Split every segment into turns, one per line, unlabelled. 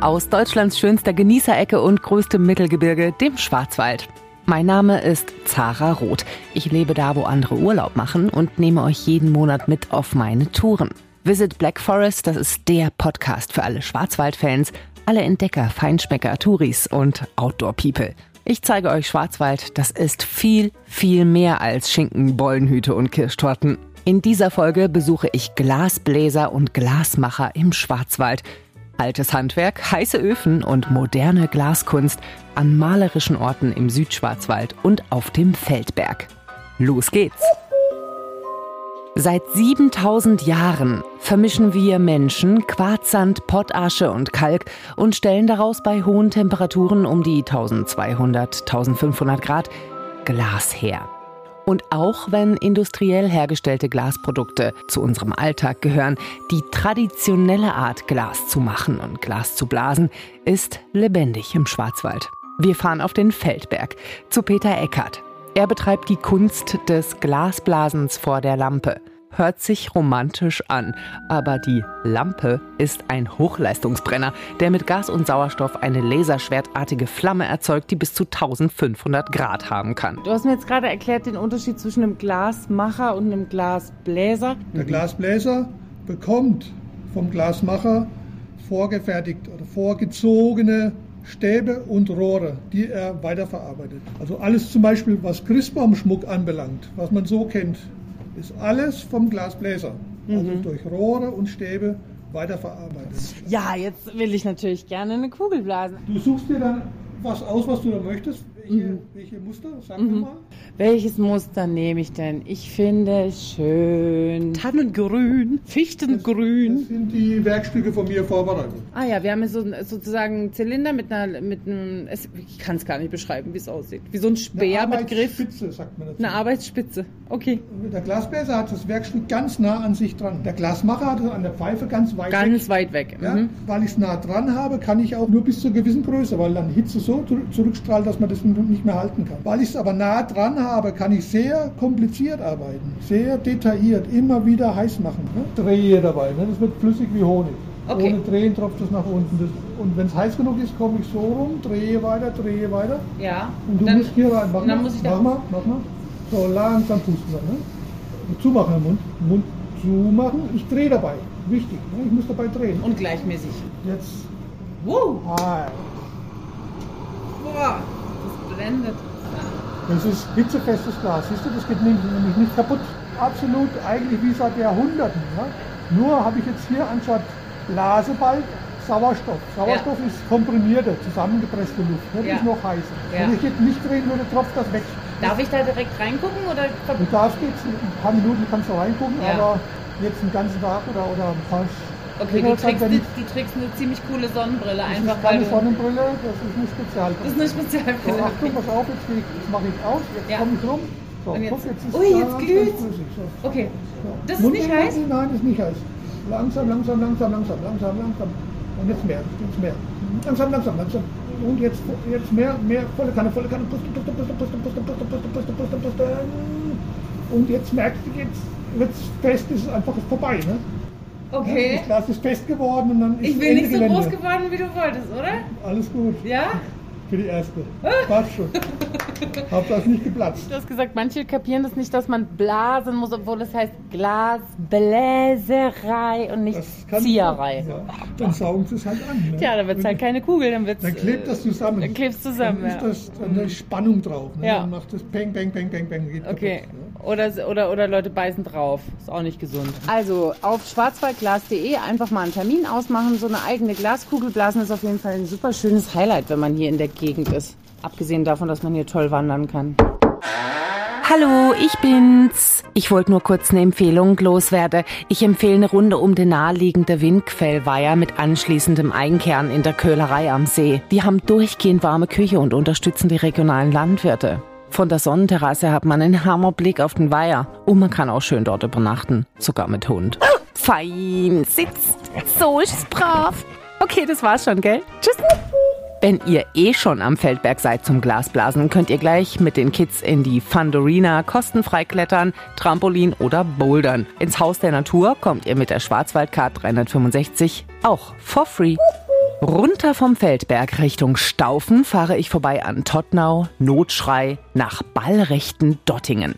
aus Deutschlands schönster Genießerecke und größtem Mittelgebirge, dem Schwarzwald. Mein Name ist Zara Roth. Ich lebe da, wo andere Urlaub machen und nehme euch jeden Monat mit auf meine Touren. Visit Black Forest, das ist der Podcast für alle Schwarzwaldfans, alle Entdecker, Feinschmecker, Touris und Outdoor-People. Ich zeige euch Schwarzwald, das ist viel, viel mehr als Schinken, Bollenhüte und Kirschtorten. In dieser Folge besuche ich Glasbläser und Glasmacher im Schwarzwald. Altes Handwerk, heiße Öfen und moderne Glaskunst an malerischen Orten im Südschwarzwald und auf dem Feldberg. Los geht's! Seit 7000 Jahren vermischen wir Menschen Quarzsand, Pottasche und Kalk und stellen daraus bei hohen Temperaturen um die 1200, 1500 Grad Glas her. Und auch wenn industriell hergestellte Glasprodukte zu unserem Alltag gehören, die traditionelle Art, Glas zu machen und Glas zu blasen, ist lebendig im Schwarzwald. Wir fahren auf den Feldberg zu Peter Eckert. Er betreibt die Kunst des Glasblasens vor der Lampe hört sich romantisch an, aber die Lampe ist ein Hochleistungsbrenner, der mit Gas und Sauerstoff eine laserschwertartige Flamme erzeugt, die bis zu 1500 Grad haben kann.
Du hast mir jetzt gerade erklärt den Unterschied zwischen einem Glasmacher und einem Glasbläser.
Der Glasbläser bekommt vom Glasmacher vorgefertigt oder vorgezogene Stäbe und Rohre, die er weiterverarbeitet. Also alles zum Beispiel, was Christbaumschmuck anbelangt, was man so kennt, ist alles vom Glasbläser. Also mhm. durch Rohre und Stäbe weiterverarbeitet.
Ja, jetzt will ich natürlich gerne eine Kugel blasen.
Du suchst dir dann was aus, was du da möchtest. Welche, mhm. welche Muster? Sag mhm. mir mal.
Welches Muster nehme ich denn? Ich finde es schön. Tannengrün, Fichtengrün.
Das, das, sind die Werkstücke von mir vorbereitet.
Ah ja, wir haben so, sozusagen einen Zylinder mit einer, mit einem, ich kann es gar nicht beschreiben, wie es aussieht. Wie so ein Speer mit Griff. Eine Arbeitsspitze, sagt man dazu. Eine Arbeitsspitze, okay.
Der Glasbläser hat das Werkstück ganz nah an sich dran. Der Glasmacher hat es an der Pfeife ganz weit
ganz weg. Ganz weit weg.
Ja, mhm. Weil ich es nah dran habe, kann ich auch nur bis zu einer gewissen Größe, weil dann Hitze so zurückstrahlt, dass man das nicht mehr halten kann. Weil ich es aber nah dran habe, kann ich sehr kompliziert arbeiten, sehr detailliert, immer wieder heiß machen. Ne? Drehe dabei, ne? das wird flüssig wie Honig. Okay. Ohne Drehen tropft es nach unten. Das, und wenn es heiß genug ist, komme ich so rum, drehe weiter, drehe weiter.
Ja.
Und du dann, musst hier rein. Mach, dann muss ich mach mal, mach mal. So langsam pusten dann. Ne? Zumachen im Mund. Mund zumachen. Ich drehe dabei. Wichtig. Ne? Ich muss dabei drehen.
Und gleichmäßig.
Jetzt.
Wow. Hi. Boah, das blendet.
Das ist hitzefestes Glas. Siehst du, das geht nämlich nicht kaputt. Absolut eigentlich wie seit Jahrhunderten. Ja? Nur habe ich jetzt hier anstatt Blasebalg Sauerstoff. Sauerstoff ja. ist komprimierte, zusammengepresste Luft. Ne? Das ja. ist noch heißer. Ja. Wenn ich jetzt nicht drehen würde, tropft das weg.
Darf ich da direkt reingucken? Oder?
Du darfst jetzt, ein paar Minuten kannst du reingucken, aber jetzt einen ganzen Tag oder, oder ein paar
Okay, du trägst, die, die trägst eine ziemlich coole Sonnenbrille.
Das
einfach
ist keine Sonnenbrille, das ist eine Spezialbrille.
Das ist eine Spezialbrille.
So, Achtung, pass auf, jetzt, jetzt mache ich aus, jetzt ja. komme ich rum.
So, Und jetzt, guck, jetzt ist ui, jetzt glüht so. Okay, das ist nicht heiß?
Nein, das ist nicht heiß. Langsam, langsam, langsam, langsam, langsam, langsam. Und jetzt mehr, jetzt mehr. Langsam, langsam, langsam. Und jetzt, jetzt mehr, mehr, volle Kanne, volle Kanne. Pusten, pusten, pusten, pusten, pusten, pusten, pusten, pusten, pusten, pusten. Und jetzt merkst du, jetzt wird es fest, ist es einfach vorbei. Ne?
Okay.
Ja, das Glas ist fest geworden und dann
ist Ich bin nicht so Gelände. groß geworden, wie du wolltest, oder?
Alles gut.
Ja?
Für die erste. Passt schon. Hauptsache nicht geplatzt.
Du hast gesagt, manche kapieren das nicht, dass man blasen muss, obwohl es heißt Glasbläserei und nicht Zieherei.
Ja, dann saugen sie es halt an.
Ne? Tja, dann wird es halt keine Kugel, dann
Dann klebt das zusammen.
Dann klebt es zusammen,
Dann ist das, dann
ja.
Spannung drauf. Ne?
Ja.
Dann macht das Peng, Peng, Peng, Peng, Peng. Geht
okay. Kaputt, ne? Oder, oder, oder Leute beißen drauf. Ist auch nicht gesund. Also auf schwarzwaldglas.de einfach mal einen Termin ausmachen. So eine eigene Glaskugel blasen ist auf jeden Fall ein super schönes Highlight, wenn man hier in der Gegend ist. Abgesehen davon, dass man hier toll wandern kann.
Hallo, ich bin's. Ich wollte nur kurz eine Empfehlung loswerden. Ich empfehle eine Runde um den naheliegende Windquellweiher mit anschließendem Einkern in der Köhlerei am See. Die haben durchgehend warme Küche und unterstützen die regionalen Landwirte. Von der Sonnenterrasse hat man einen Hammerblick auf den Weiher. Und man kann auch schön dort übernachten. Sogar mit Hund. Fein, sitzt. So ist es brav. Okay, das war's schon, gell? Tschüss. Wenn ihr eh schon am Feldberg seid zum Glasblasen, könnt ihr gleich mit den Kids in die Fundorina kostenfrei klettern, Trampolin oder Bouldern. Ins Haus der Natur kommt ihr mit der Schwarzwaldcard 365 auch for free. Runter vom Feldberg Richtung Staufen fahre ich vorbei an Tottnau, Notschrei nach ballrechten Dottingen.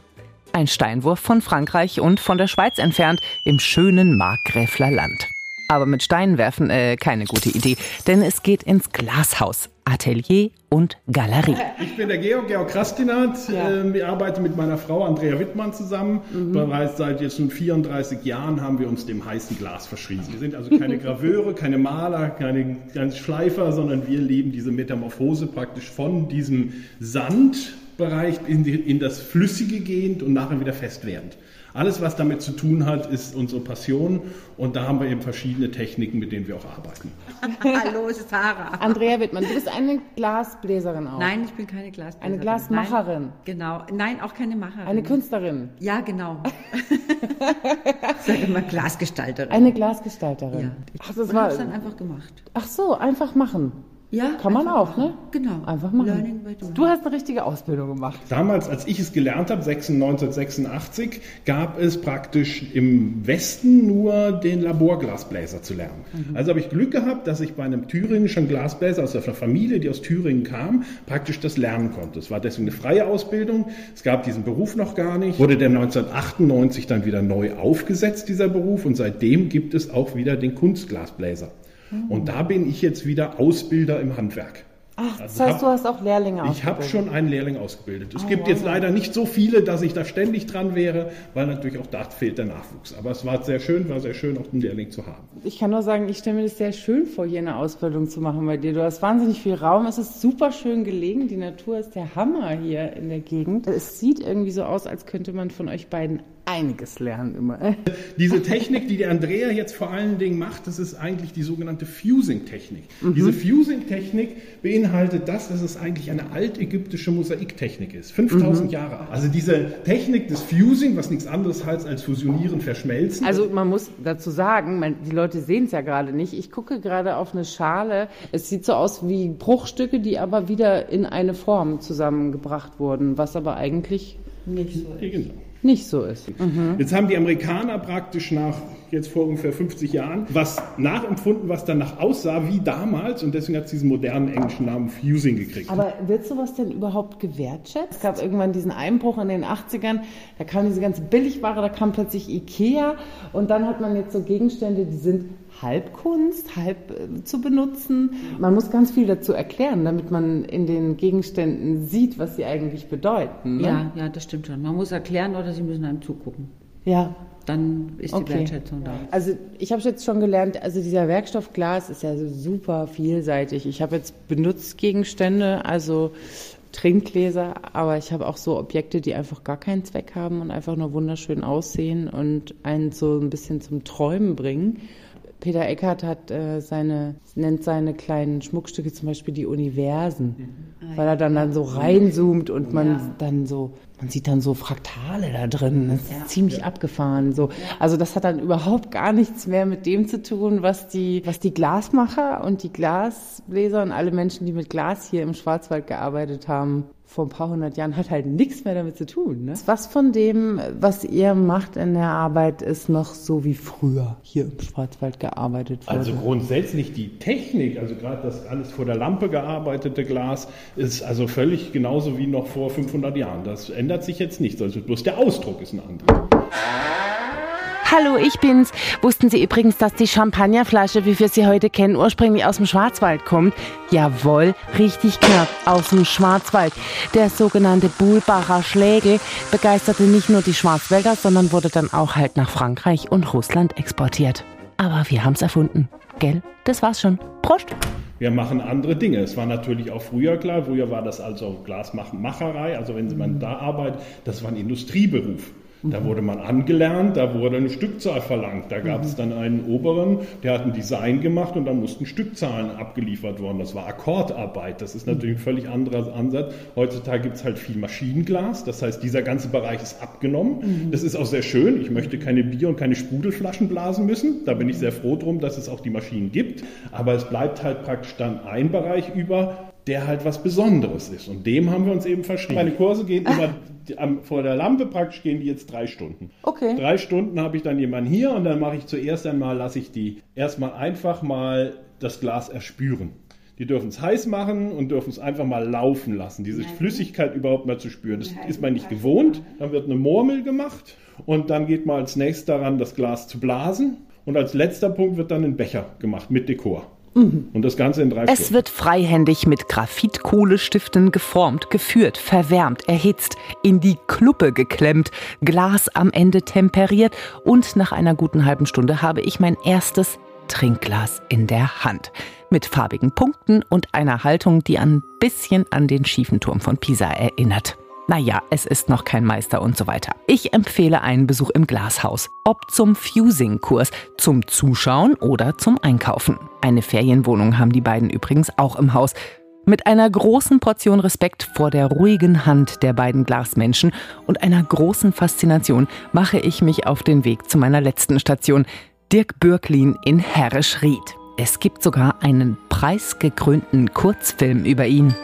Ein Steinwurf von Frankreich und von der Schweiz entfernt im schönen Markgräfler Land. Aber mit Steinen werfen äh, keine gute Idee, denn es geht ins Glashaus, Atelier und Galerie.
Ich bin der Georg, Georg Krastinat. Ja. Ähm, ich arbeite mit meiner Frau Andrea Wittmann zusammen. Mhm. Bereits seit jetzt schon 34 Jahren haben wir uns dem heißen Glas verschrieben. Wir sind also keine Graveure, keine Maler, keine, keine Schleifer, sondern wir leben diese Metamorphose praktisch von diesem Sandbereich in, die, in das Flüssige gehend und nachher wieder fest werdend. Alles, was damit zu tun hat, ist unsere Passion und da haben wir eben verschiedene Techniken, mit denen wir auch arbeiten.
Hallo, Sarah. Andrea Wittmann, du bist eine Glasbläserin auch.
Nein, ich bin keine Glasbläserin.
Eine Glasmacherin.
Nein, genau. Nein, auch keine Macherin.
Eine Künstlerin.
Ja, genau. ich sage immer Glasgestalterin.
Eine Glasgestalterin. Ja.
Ach, das und war dann einfach gemacht.
Ach so, einfach machen. Ja. Kann man auch, ne?
Genau.
Einfach machen. Du hast eine richtige Ausbildung gemacht.
Damals, als ich es gelernt habe, 1986, gab es praktisch im Westen nur den Laborglasbläser zu lernen. Mhm. Also habe ich Glück gehabt, dass ich bei einem thüringischen Glasbläser aus einer Familie, die aus Thüringen kam, praktisch das lernen konnte. Es war deswegen eine freie Ausbildung. Es gab diesen Beruf noch gar nicht. Wurde der 1998 dann wieder neu aufgesetzt, dieser Beruf. Und seitdem gibt es auch wieder den Kunstglasbläser. Und da bin ich jetzt wieder Ausbilder im Handwerk.
Ach, das also heißt, hab, du hast auch Lehrlinge
ausgebildet? Ich habe schon einen Lehrling ausgebildet. Es oh, gibt wow. jetzt leider nicht so viele, dass ich da ständig dran wäre, weil natürlich auch da fehlt der Nachwuchs. Aber es war sehr schön, war sehr schön, auch einen Lehrling zu haben.
Ich kann nur sagen, ich stelle mir das sehr schön vor, hier eine Ausbildung zu machen bei dir. Du hast wahnsinnig viel Raum, es ist super schön gelegen, die Natur ist der Hammer hier in der Gegend. Es sieht irgendwie so aus, als könnte man von euch beiden einiges lernen immer.
Diese Technik, die der Andrea jetzt vor allen Dingen macht, das ist eigentlich die sogenannte Fusing-Technik. Mhm. Diese Fusing-Technik beinhaltet das, dass es eigentlich eine altägyptische Mosaiktechnik ist. 5000 mhm. Jahre alt. Also diese Technik des Fusing, was nichts anderes heißt als fusionieren, verschmelzen.
Also man muss dazu sagen, man, die Leute sehen es ja gerade nicht. Ich gucke gerade auf eine Schale. Es sieht so aus wie Bruchstücke, die aber wieder in eine Form zusammengebracht wurden, was aber eigentlich nicht so ist. Genau nicht so ist.
Mhm. Jetzt haben die Amerikaner praktisch nach jetzt vor ungefähr 50 Jahren was nachempfunden, was danach aussah wie damals und deswegen hat es diesen modernen englischen Namen Fusing gekriegt.
Aber wird sowas denn überhaupt gewertschätzt? Es gab irgendwann diesen Einbruch in den 80ern, da kam diese ganze Billigware, da kam plötzlich Ikea und dann hat man jetzt so Gegenstände, die sind Halbkunst, halb äh, zu benutzen. Man muss ganz viel dazu erklären, damit man in den Gegenständen sieht, was sie eigentlich bedeuten.
Ne? Ja, ja, das stimmt schon. Man muss erklären oder sie müssen einem zugucken.
Ja.
Dann ist okay. die Wertschätzung da.
Also ich habe jetzt schon gelernt, also dieser Werkstoffglas ist ja so super vielseitig. Ich habe jetzt Benutzgegenstände, also Trinkgläser, aber ich habe auch so Objekte, die einfach gar keinen Zweck haben und einfach nur wunderschön aussehen und einen so ein bisschen zum Träumen bringen. Peter Eckert hat äh, seine, nennt seine kleinen Schmuckstücke zum Beispiel die Universen, mhm. weil er dann, dann so reinzoomt und man ja. dann so, man sieht dann so Fraktale da drin. Das ist ja. ziemlich ja. abgefahren. So. Also das hat dann überhaupt gar nichts mehr mit dem zu tun, was die, was die Glasmacher und die Glasbläser und alle Menschen, die mit Glas hier im Schwarzwald gearbeitet haben, vor ein paar hundert Jahren hat halt nichts mehr damit zu tun. Ne? Was von dem, was ihr macht in der Arbeit, ist noch so wie früher hier im Schwarzwald gearbeitet
wurde? Also grundsätzlich die Technik, also gerade das alles vor der Lampe gearbeitete Glas, ist also völlig genauso wie noch vor 500 Jahren. Das ändert sich jetzt nichts. Also bloß der Ausdruck ist ein anderer.
Hallo, ich bin's. Wussten Sie übrigens, dass die Champagnerflasche, wie wir sie heute kennen, ursprünglich aus dem Schwarzwald kommt? Jawohl, richtig knapp, aus dem Schwarzwald. Der sogenannte Buhlbacher Schlägel begeisterte nicht nur die Schwarzwälder, sondern wurde dann auch halt nach Frankreich und Russland exportiert. Aber wir haben's erfunden. Gell? Das war's schon. Prost!
wir machen andere Dinge. Es war natürlich auch früher klar, früher war das also Glasmacherei, also wenn man da arbeitet, das war ein Industrieberuf. Da wurde man angelernt, da wurde eine Stückzahl verlangt. Da gab es mhm. dann einen Oberen, der hat ein Design gemacht und dann mussten Stückzahlen abgeliefert worden. Das war Akkordarbeit. Das ist natürlich ein mhm. völlig anderer Ansatz. Heutzutage gibt es halt viel Maschinenglas. Das heißt, dieser ganze Bereich ist abgenommen. Mhm. Das ist auch sehr schön. Ich möchte keine Bier- und keine Sprudelflaschen blasen müssen. Da bin ich sehr froh drum, dass es auch die Maschinen gibt. Aber es bleibt halt praktisch dann ein Bereich über, der halt was Besonderes ist. Und dem haben wir uns eben verschrieben. Meine Kurse gehen immer vor der Lampe praktisch gehen die jetzt drei Stunden.
Okay.
Drei Stunden habe ich dann jemanden hier und dann mache ich zuerst einmal, lasse ich die erstmal einfach mal das Glas erspüren. Die dürfen es heiß machen und dürfen es einfach mal laufen lassen, diese Flüssigkeit überhaupt mal zu spüren. Das ist man nicht gewohnt. Dann wird eine Murmel gemacht und dann geht man als nächstes daran, das Glas zu blasen. Und als letzter Punkt wird dann ein Becher gemacht mit Dekor. Und das Ganze in drei
Es
Stunden.
wird freihändig mit Graphitkohlestiften geformt, geführt, verwärmt, erhitzt, in die Kluppe geklemmt, Glas am Ende temperiert und nach einer guten halben Stunde habe ich mein erstes Trinkglas in der Hand. Mit farbigen Punkten und einer Haltung, die ein bisschen an den schiefen Turm von Pisa erinnert. Naja, es ist noch kein Meister und so weiter. Ich empfehle einen Besuch im Glashaus. Ob zum Fusing-Kurs, zum Zuschauen oder zum Einkaufen. Eine Ferienwohnung haben die beiden übrigens auch im Haus. Mit einer großen Portion Respekt vor der ruhigen Hand der beiden Glasmenschen und einer großen Faszination mache ich mich auf den Weg zu meiner letzten Station, Dirk Bürklin in Herrischried. Es gibt sogar einen preisgekrönten Kurzfilm über ihn.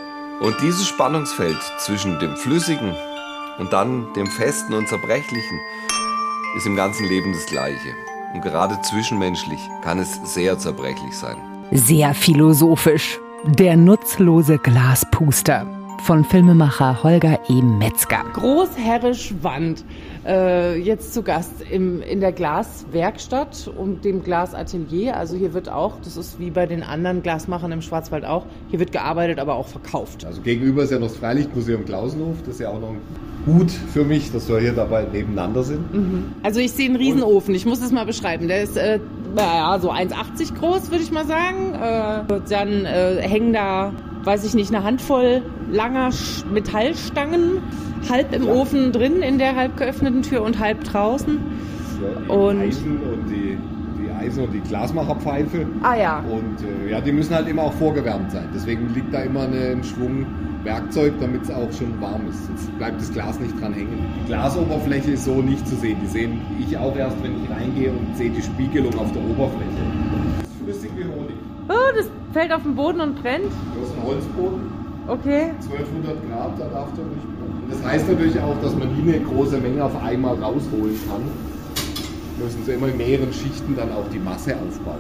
Und dieses Spannungsfeld zwischen dem Flüssigen und dann dem Festen und Zerbrechlichen ist im ganzen Leben das gleiche. Und gerade zwischenmenschlich kann es sehr zerbrechlich sein.
Sehr philosophisch. Der nutzlose Glaspuster von Filmemacher Holger E. Metzger.
Großherrisch Wand. Äh, jetzt zu Gast im, in der Glaswerkstatt und dem Glasatelier. Also hier wird auch, das ist wie bei den anderen Glasmachern im Schwarzwald auch, hier wird gearbeitet, aber auch verkauft.
Also gegenüber ist ja noch das Freilichtmuseum Klausenhof. Das ist ja auch noch gut für mich, dass wir hier dabei nebeneinander sind.
Also ich sehe einen Riesenofen, ich muss es mal beschreiben. Der ist, äh, naja, so 1,80 groß, würde ich mal sagen. Äh, dann äh, hängen da, weiß ich nicht, eine Handvoll langer Metallstangen, halb im Ofen drin in der halb geöffneten Tür und halb draußen.
Ja, die
Und-
Eisen und die, die Eisen und die Glasmacherpfeife.
Ah ja.
Und äh, ja, die müssen halt immer auch vorgewärmt sein. Deswegen liegt da immer eine, ein Schwung Werkzeug, damit es auch schon warm ist. Sonst bleibt das Glas nicht dran hängen. Die Glasoberfläche ist so nicht zu sehen. Die sehen ich auch erst, wenn ich reingehe und sehe die Spiegelung auf der Oberfläche. Das ist flüssig wie Honig.
Oh, das fällt auf den Boden und brennt.
Du hast einen Holzboden,
Okay.
1200 Grad, da darf der nicht brennen. Das heißt natürlich auch, dass man nie eine große Menge auf einmal rausholen kann. Müssen sie immer in mehreren Schichten dann auch die Masse aufbauen.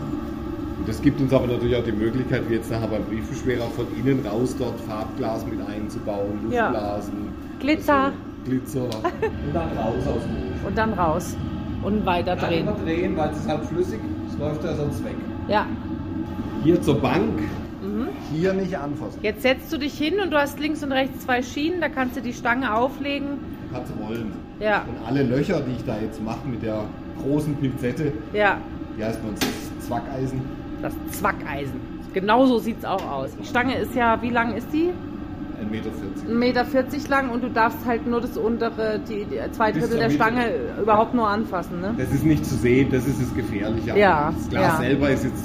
Und das gibt uns aber natürlich auch die Möglichkeit, wie jetzt nachher beim Briefbeschwerer, von innen raus dort Farbglas mit einzubauen,
Ja.
Luftblasen,
Glitzer.
also Glitzer und dann raus aus dem Ofen.
Und dann raus. Und weiter drehen.
immer drehen, weil es ist halt flüssig, es läuft ja sonst weg.
Ja.
Hier zur Bank,
Mhm.
hier nicht anfassen.
Jetzt setzt du dich hin und du hast links und rechts zwei Schienen, da kannst du die Stange auflegen.
Kannst rollen.
Ja.
Und alle Löcher, die ich da jetzt mache mit der großen Pinzette,
Ja,
die heißt bei uns Zwackeisen.
das Zwackeisen. Genau so sieht's auch aus. Die Stange ist ja, wie lang ist die?
1,40 Meter.
1,40 Meter lang und du darfst halt nur das untere, die, die zwei Drittel der. Stange überhaupt nur anfassen, ne?
Das ist nicht zu sehen, das ist das Gefährliche.
Ja,
Das Glas
ja.
selber ist jetzt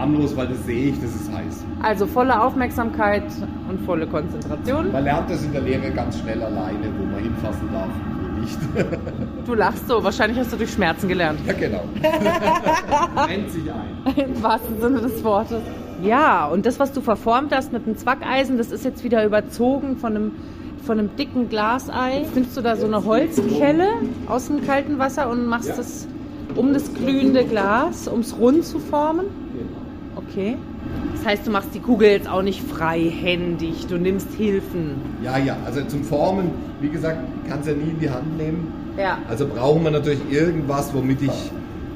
harmlos, weil das sehe ich, das ist heiß.
Also volle Aufmerksamkeit und volle Konzentration.
Man lernt das in der Lehre ganz schnell alleine, wo man hinfassen darf und wo nicht.
Du lachst so, wahrscheinlich hast du durch Schmerzen gelernt.
ja, genau. Rennt sich ein.
Im wahrsten Sinne des Wortes. Ja, und das, was du verformt hast mit dem Zwackeisen, das ist jetzt wieder überzogen von einem, von einem dicken Glasei. Jetzt nimmst du da so eine Holzkelle aus dem kalten Wasser und machst
Ja.
das um das glühende Glas, um es rund zu formen. Okay. Das heißt, du machst die Kugel jetzt auch nicht freihändig, du nimmst Hilfen.
Ja, ja, also zum Formen, wie gesagt, kannst ja nie in die Hand nehmen.
Ja.
Also brauchen wir natürlich irgendwas, womit ich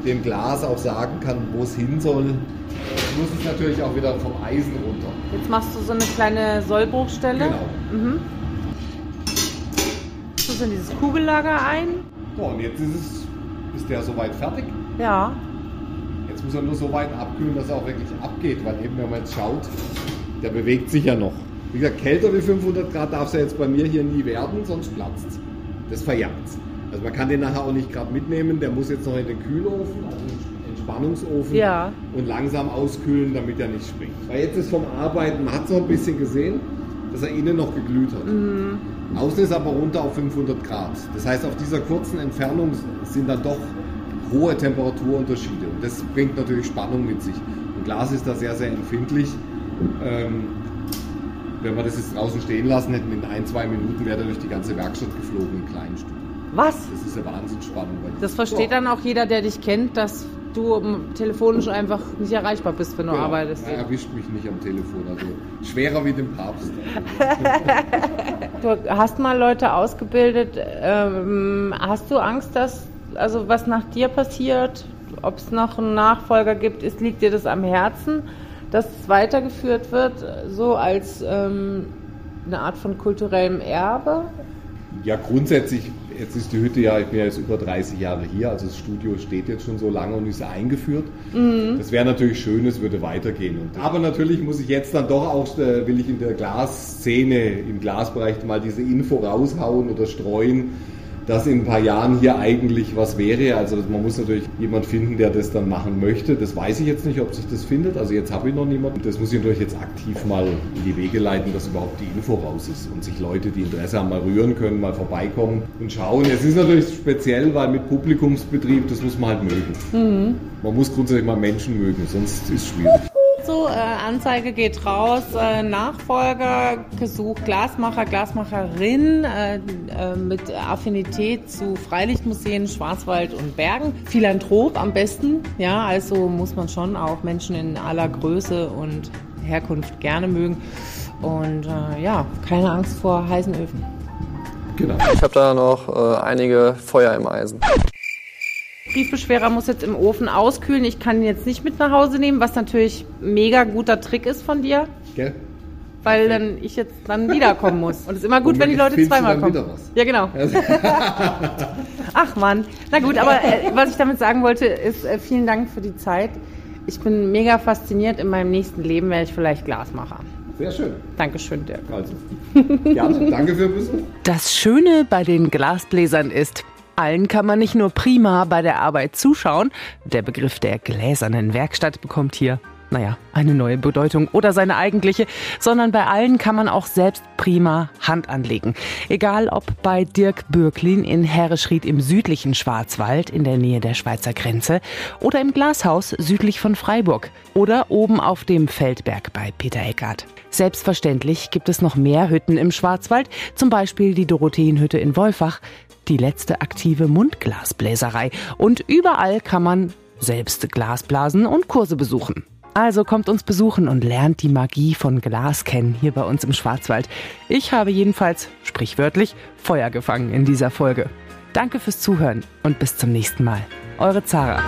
dem Glas auch sagen kann, wo es hin soll. Ich muss es natürlich auch wieder vom Eisen runter.
Jetzt machst du so eine kleine Sollbruchstelle.
Genau.
Mhm. Du in dieses Kugellager ein.
So, und jetzt ist es, ist der soweit fertig.
Ja.
Muss er nur so weit abkühlen, dass er auch wirklich abgeht, weil eben, wenn man jetzt schaut, der bewegt sich ja noch. Wie gesagt, kälter wie 500 Grad darf es ja jetzt bei mir hier nie werden, sonst platzt es. Das verjagt Also man kann den nachher auch nicht gerade mitnehmen, der muss jetzt noch in den Kühlofen, also in den Entspannungsofen
Ja.
und langsam auskühlen, damit er nicht springt. Weil jetzt ist vom Arbeiten, man hat so ein bisschen gesehen, dass er innen noch geglüht hat. Außen ist aber runter auf 500 Grad. Das heißt, auf dieser kurzen Entfernung sind dann doch hohe Temperaturunterschiede. Und das bringt natürlich Spannung mit sich. Und Glas ist da sehr, sehr empfindlich. Ähm, wenn wir das jetzt draußen stehen lassen hätten, in ein, zwei Minuten wäre er durch die ganze Werkstatt geflogen in kleinen Stücken.
Was?
Das ist eine Wahnsinnsspannung.
Das versteht
Ja.
dann auch jeder, der dich kennt, dass du telefonisch einfach nicht erreichbar bist, wenn du
Genau.
arbeitest.
Er erwischt mich nicht am Telefon, also schwerer wie den Papst.
Du hast mal Leute ausgebildet. Ähm, hast du Angst, dass, also was nach dir passiert, ob es noch einen Nachfolger gibt, ist, liegt dir das am Herzen, dass es weitergeführt wird, so als ähm, eine Art von kulturellem Erbe?
Ja, grundsätzlich, jetzt ist die Hütte ja, ich bin ja jetzt über 30 Jahre hier, also das Studio steht jetzt schon so lange und ist eingeführt. Das wäre natürlich schön, es würde weitergehen. Und, aber natürlich muss ich jetzt dann doch auch, äh, will ich in der Glasszene, im Glasbereich mal diese Info raushauen oder streuen, dass in ein paar Jahren hier eigentlich was wäre. Also man muss natürlich jemand finden, der das dann machen möchte. Das weiß ich jetzt nicht, ob sich das findet. Also jetzt habe ich noch niemanden. Das muss ich natürlich jetzt aktiv mal in die Wege leiten, dass überhaupt die Info raus ist und sich Leute, die Interesse haben, mal rühren können, mal vorbeikommen und schauen. Es ist natürlich speziell, weil mit Publikumsbetrieb, das muss man halt mögen. Man muss grundsätzlich mal Menschen mögen, sonst ist es schwierig.
So, äh, Anzeige geht raus, äh, Nachfolger gesucht, Glasmacher, Glasmacherin äh, äh, mit Affinität zu Freilichtmuseen, Schwarzwald und Bergen. Philanthrop am besten, ja, also muss man schon auch Menschen in aller Größe und Herkunft gerne mögen. Und äh, ja, keine Angst vor heißen Öfen.
Genau.
Ich habe da noch äh, einige Feuer im Eisen.
Briefbeschwerer muss jetzt im Ofen auskühlen. Ich kann ihn jetzt nicht mit nach Hause nehmen, was natürlich mega guter Trick ist von dir.
Gell?
weil dann ich jetzt dann wiederkommen muss. Und es ist immer gut, wenn die Leute zweimal
dann
kommen. Ja, genau. Ach Mann. Na gut, aber äh, was ich damit sagen wollte, ist äh, vielen Dank für die Zeit. Ich bin mega fasziniert. In meinem nächsten Leben werde ich vielleicht Glasmacher.
Sehr schön.
Dankeschön, Dirk.
Also, gerne. Danke für den Besuch.
Das Schöne bei den Glasbläsern ist, allen kann man nicht nur prima bei der Arbeit zuschauen, der Begriff der gläsernen Werkstatt bekommt hier, naja, eine neue Bedeutung oder seine eigentliche, sondern bei allen kann man auch selbst prima Hand anlegen. Egal ob bei Dirk Bürklin in Herreschried im südlichen Schwarzwald in der Nähe der Schweizer Grenze oder im Glashaus südlich von Freiburg oder oben auf dem Feldberg bei Peter Eckart. Selbstverständlich gibt es noch mehr Hütten im Schwarzwald, zum Beispiel die Dorotheenhütte in Wolfach, die letzte aktive Mundglasbläserei. Und überall kann man selbst Glasblasen und Kurse besuchen. Also kommt uns besuchen und lernt die Magie von Glas kennen hier bei uns im Schwarzwald. Ich habe jedenfalls, sprichwörtlich, Feuer gefangen in dieser Folge. Danke fürs Zuhören und bis zum nächsten Mal. Eure Zara.